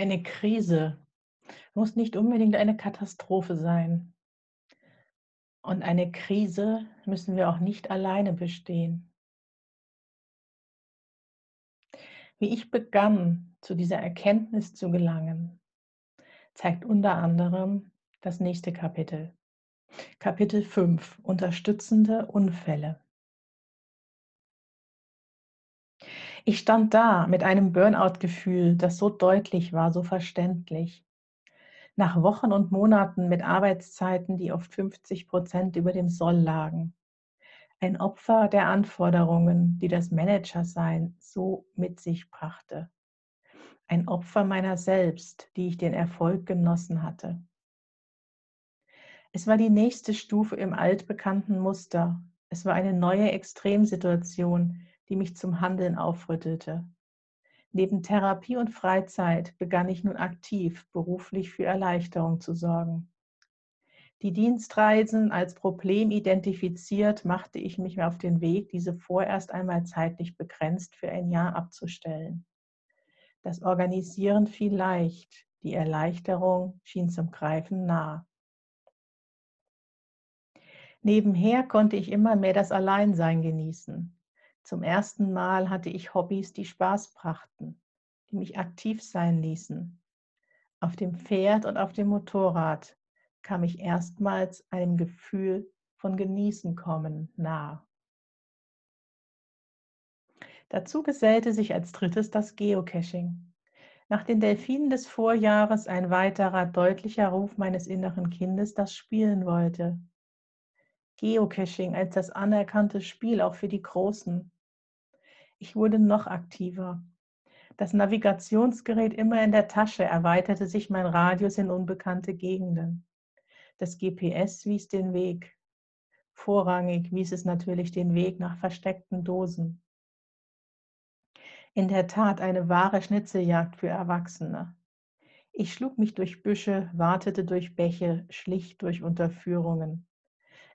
Eine Krise muss nicht unbedingt eine Katastrophe sein. Und eine Krise müssen wir auch nicht alleine bestehen. Wie ich begann, zu dieser Erkenntnis zu gelangen, zeigt unter anderem das nächste Kapitel. Kapitel 5. Unterstützende Unfälle. Ich stand da mit einem Burnout-Gefühl, das so deutlich war, so verständlich. Nach Wochen und Monaten mit Arbeitszeiten, die oft 50 Prozent über dem Soll lagen. Ein Opfer der Anforderungen, die das Managersein so mit sich brachte. Ein Opfer meiner selbst, die ich den Erfolg genossen hatte. Es war die nächste Stufe im altbekannten Muster. Es war eine neue Extremsituation, die mich zum Handeln aufrüttelte. Neben Therapie und Freizeit begann ich nun aktiv beruflich für Erleichterung zu sorgen. Die Dienstreisen als Problem identifiziert, machte ich mich auf den Weg, diese vorerst einmal zeitlich begrenzt für ein Jahr abzustellen. Das Organisieren fiel leicht, die Erleichterung schien zum Greifen nah. Nebenher konnte ich immer mehr das Alleinsein genießen. Zum ersten Mal hatte ich Hobbys, die Spaß brachten, die mich aktiv sein ließen. Auf dem Pferd und auf dem Motorrad kam ich erstmals einem Gefühl von Genießen kommen nah. Dazu gesellte sich als drittes das Geocaching. Nach den Delfinen des Vorjahres ein weiterer deutlicher Ruf meines inneren Kindes, das spielen wollte. Geocaching als das anerkannte Spiel auch für die Großen. Ich wurde noch aktiver. Das Navigationsgerät immer in der Tasche erweiterte sich mein Radius in unbekannte Gegenden. Das GPS wies den Weg. Vorrangig wies es natürlich den Weg nach versteckten Dosen. In der Tat eine wahre Schnitzeljagd für Erwachsene. Ich schlug mich durch Büsche, wartete durch Bäche, schlich durch Unterführungen.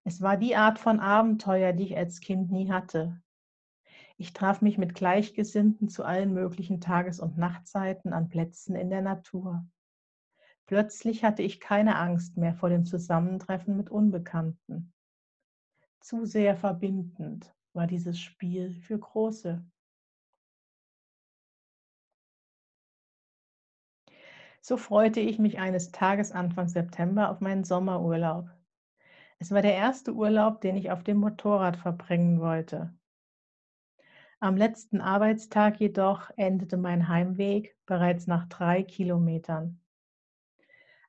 Es war die Art von Abenteuer, die ich als Kind nie hatte. Ich traf mich mit Gleichgesinnten zu allen möglichen Tages- und Nachtzeiten an Plätzen in der Natur. Plötzlich hatte ich keine Angst mehr vor dem Zusammentreffen mit Unbekannten. Zu sehr verbindend war dieses Spiel für Große. So freute ich mich eines Tages Anfang September auf meinen Sommerurlaub. Es war der erste Urlaub, den ich auf dem Motorrad verbringen wollte. Am letzten Arbeitstag jedoch endete mein Heimweg bereits nach drei Kilometern.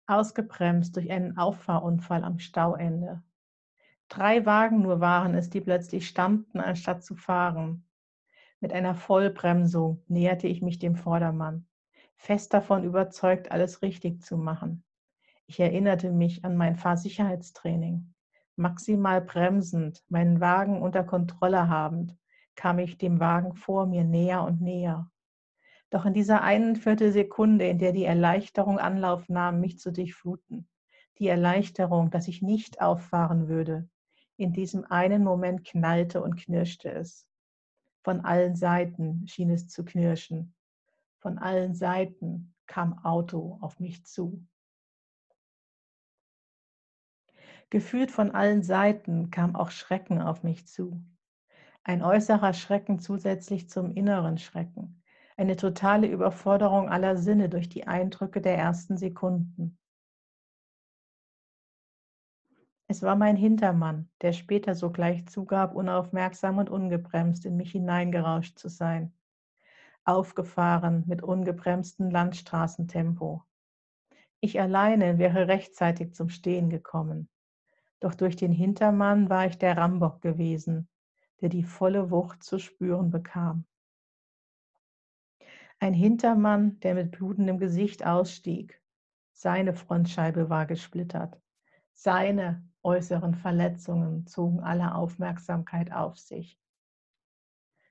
Ausgebremst durch einen Auffahrunfall am Stauende. Drei Wagen nur waren es, die plötzlich standen, anstatt zu fahren. Mit einer Vollbremsung näherte ich mich dem Vordermann, fest davon überzeugt, alles richtig zu machen. Ich erinnerte mich an mein Fahrsicherheitstraining maximal bremsend, meinen Wagen unter Kontrolle habend, kam ich dem Wagen vor mir näher und näher. Doch in dieser einen Viertelsekunde, in der die Erleichterung Anlauf nahm, mich zu durchfluten, die Erleichterung, dass ich nicht auffahren würde, in diesem einen Moment knallte und knirschte es. Von allen Seiten schien es zu knirschen. Von allen Seiten kam Auto auf mich zu. Gefühlt von allen Seiten kam auch Schrecken auf mich zu. Ein äußerer Schrecken zusätzlich zum inneren Schrecken. Eine totale Überforderung aller Sinne durch die Eindrücke der ersten Sekunden. Es war mein Hintermann, der später sogleich zugab, unaufmerksam und ungebremst in mich hineingerauscht zu sein. Aufgefahren mit ungebremstem Landstraßentempo. Ich alleine wäre rechtzeitig zum Stehen gekommen. Doch durch den Hintermann war ich der Rambock gewesen, der die volle Wucht zu spüren bekam. Ein Hintermann, der mit blutendem Gesicht ausstieg. Seine Frontscheibe war gesplittert. Seine äußeren Verletzungen zogen alle Aufmerksamkeit auf sich.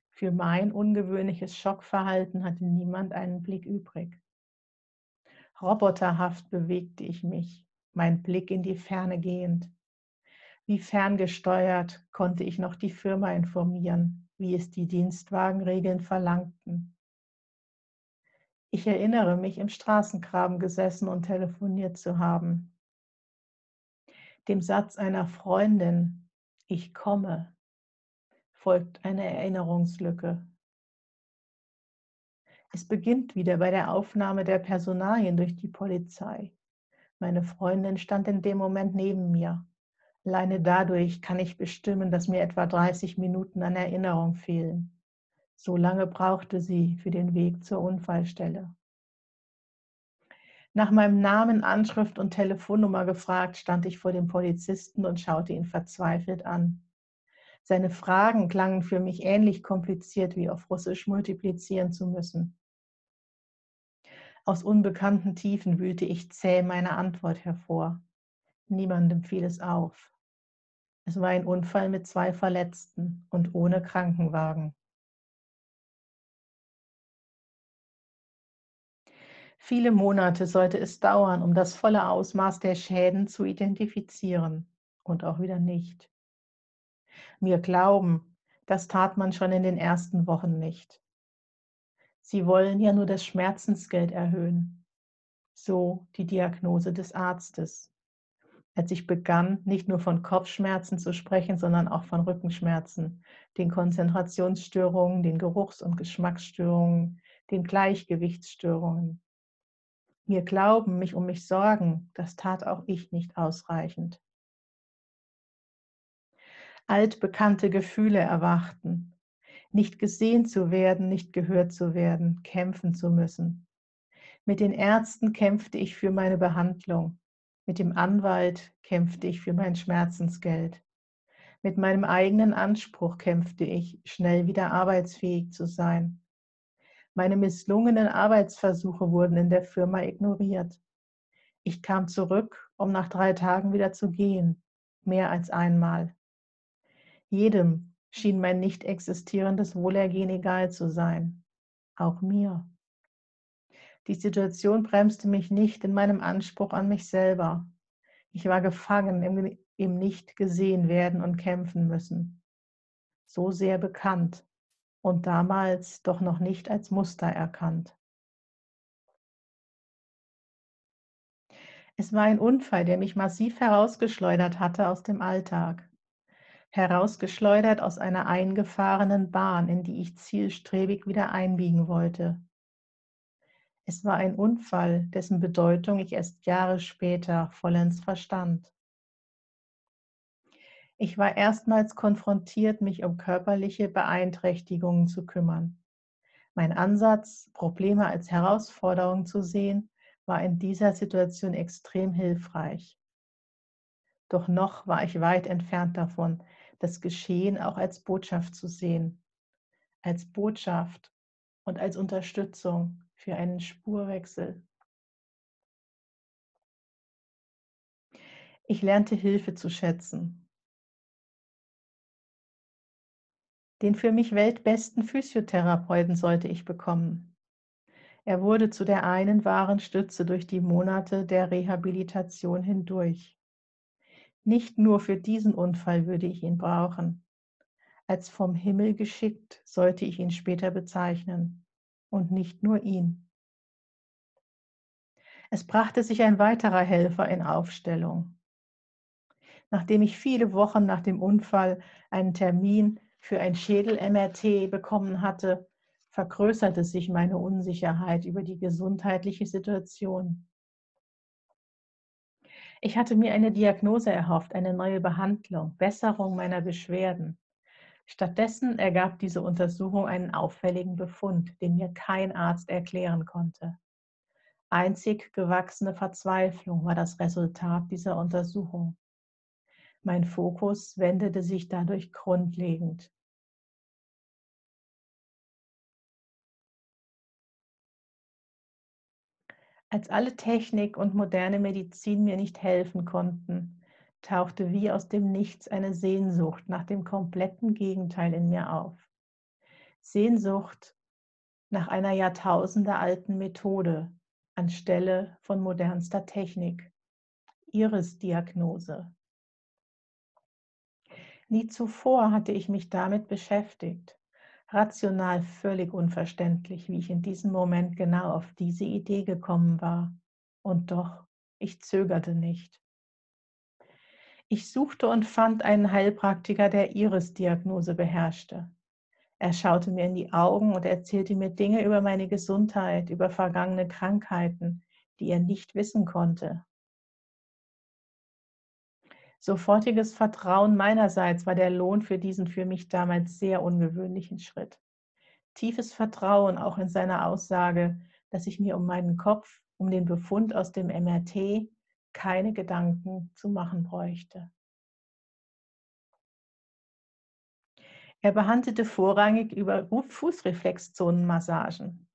Für mein ungewöhnliches Schockverhalten hatte niemand einen Blick übrig. Roboterhaft bewegte ich mich, mein Blick in die Ferne gehend. Wie ferngesteuert konnte ich noch die Firma informieren, wie es die Dienstwagenregeln verlangten. Ich erinnere mich, im Straßengraben gesessen und telefoniert zu haben. Dem Satz einer Freundin, ich komme, folgt eine Erinnerungslücke. Es beginnt wieder bei der Aufnahme der Personalien durch die Polizei. Meine Freundin stand in dem Moment neben mir. Alleine dadurch kann ich bestimmen, dass mir etwa 30 Minuten an Erinnerung fehlen. So lange brauchte sie für den Weg zur Unfallstelle. Nach meinem Namen, Anschrift und Telefonnummer gefragt, stand ich vor dem Polizisten und schaute ihn verzweifelt an. Seine Fragen klangen für mich ähnlich kompliziert wie auf Russisch multiplizieren zu müssen. Aus unbekannten Tiefen wühlte ich zäh meine Antwort hervor. Niemandem fiel es auf. Es war ein Unfall mit zwei Verletzten und ohne Krankenwagen. Viele Monate sollte es dauern, um das volle Ausmaß der Schäden zu identifizieren und auch wieder nicht. Mir glauben, das tat man schon in den ersten Wochen nicht. Sie wollen ja nur das Schmerzensgeld erhöhen. So die Diagnose des Arztes. Als ich begann, nicht nur von Kopfschmerzen zu sprechen, sondern auch von Rückenschmerzen, den Konzentrationsstörungen, den Geruchs- und Geschmacksstörungen, den Gleichgewichtsstörungen, mir glauben, mich um mich sorgen, das tat auch ich nicht ausreichend. Altbekannte Gefühle erwachten, nicht gesehen zu werden, nicht gehört zu werden, kämpfen zu müssen. Mit den Ärzten kämpfte ich für meine Behandlung, mit dem Anwalt kämpfte ich für mein Schmerzensgeld. Mit meinem eigenen Anspruch kämpfte ich, schnell wieder arbeitsfähig zu sein. Meine misslungenen Arbeitsversuche wurden in der Firma ignoriert. Ich kam zurück, um nach drei Tagen wieder zu gehen, mehr als einmal. Jedem schien mein nicht existierendes Wohlergehen egal zu sein, auch mir. Die Situation bremste mich nicht in meinem Anspruch an mich selber. Ich war gefangen im, im nicht gesehen werden und kämpfen müssen. So sehr bekannt, und damals doch noch nicht als Muster erkannt. Es war ein Unfall, der mich massiv herausgeschleudert hatte aus dem Alltag. Herausgeschleudert aus einer eingefahrenen Bahn, in die ich zielstrebig wieder einbiegen wollte. Es war ein Unfall, dessen Bedeutung ich erst Jahre später vollends verstand. Ich war erstmals konfrontiert, mich um körperliche Beeinträchtigungen zu kümmern. Mein Ansatz, Probleme als Herausforderung zu sehen, war in dieser Situation extrem hilfreich. Doch noch war ich weit entfernt davon, das Geschehen auch als Botschaft zu sehen, als Botschaft und als Unterstützung für einen Spurwechsel. Ich lernte Hilfe zu schätzen, Den für mich weltbesten Physiotherapeuten sollte ich bekommen. Er wurde zu der einen wahren Stütze durch die Monate der Rehabilitation hindurch. Nicht nur für diesen Unfall würde ich ihn brauchen. Als vom Himmel geschickt sollte ich ihn später bezeichnen. Und nicht nur ihn. Es brachte sich ein weiterer Helfer in Aufstellung. Nachdem ich viele Wochen nach dem Unfall einen Termin für ein Schädel-MRT bekommen hatte, vergrößerte sich meine Unsicherheit über die gesundheitliche Situation. Ich hatte mir eine Diagnose erhofft, eine neue Behandlung, Besserung meiner Beschwerden. Stattdessen ergab diese Untersuchung einen auffälligen Befund, den mir kein Arzt erklären konnte. Einzig gewachsene Verzweiflung war das Resultat dieser Untersuchung. Mein Fokus wendete sich dadurch grundlegend. Als alle Technik und moderne Medizin mir nicht helfen konnten, tauchte wie aus dem Nichts eine Sehnsucht nach dem kompletten Gegenteil in mir auf. Sehnsucht nach einer jahrtausendealten Methode anstelle von modernster Technik. Iris-Diagnose. Nie zuvor hatte ich mich damit beschäftigt. Rational völlig unverständlich, wie ich in diesem Moment genau auf diese Idee gekommen war. Und doch, ich zögerte nicht. Ich suchte und fand einen Heilpraktiker, der Iris-Diagnose beherrschte. Er schaute mir in die Augen und erzählte mir Dinge über meine Gesundheit, über vergangene Krankheiten, die er nicht wissen konnte. Sofortiges Vertrauen meinerseits war der Lohn für diesen für mich damals sehr ungewöhnlichen Schritt. Tiefes Vertrauen auch in seiner Aussage, dass ich mir um meinen Kopf, um den Befund aus dem MRT keine Gedanken zu machen bräuchte. Er behandelte vorrangig über Fußreflexzonenmassagen.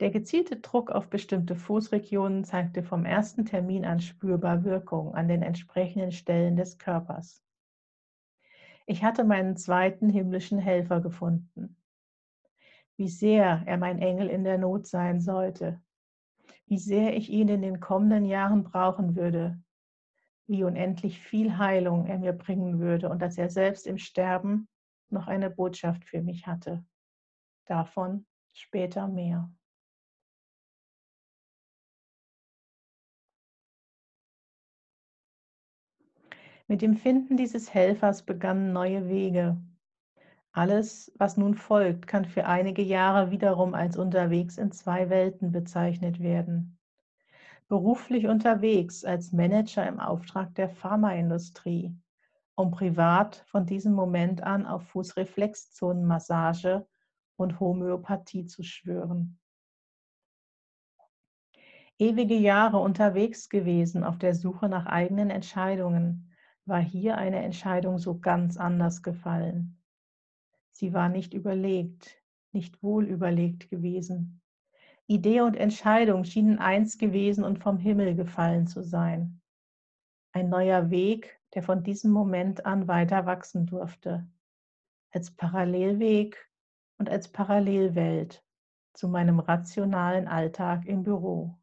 Der gezielte Druck auf bestimmte Fußregionen zeigte vom ersten Termin an spürbar Wirkung an den entsprechenden Stellen des Körpers. Ich hatte meinen zweiten himmlischen Helfer gefunden. Wie sehr er mein Engel in der Not sein sollte, wie sehr ich ihn in den kommenden Jahren brauchen würde, wie unendlich viel Heilung er mir bringen würde und dass er selbst im Sterben noch eine Botschaft für mich hatte. Davon später mehr. Mit dem Finden dieses Helfers begannen neue Wege. Alles, was nun folgt, kann für einige Jahre wiederum als unterwegs in zwei Welten bezeichnet werden. Beruflich unterwegs als Manager im Auftrag der Pharmaindustrie um privat von diesem Moment an auf Fußreflexzonenmassage und Homöopathie zu schwören. Ewige Jahre unterwegs gewesen auf der Suche nach eigenen Entscheidungen, war hier eine Entscheidung so ganz anders gefallen. Sie war nicht überlegt, nicht wohl überlegt gewesen. Idee und Entscheidung schienen eins gewesen und vom Himmel gefallen zu sein. Ein neuer Weg, der von diesem Moment an weiter wachsen durfte, als Parallelweg und als Parallelwelt zu meinem rationalen Alltag im Büro.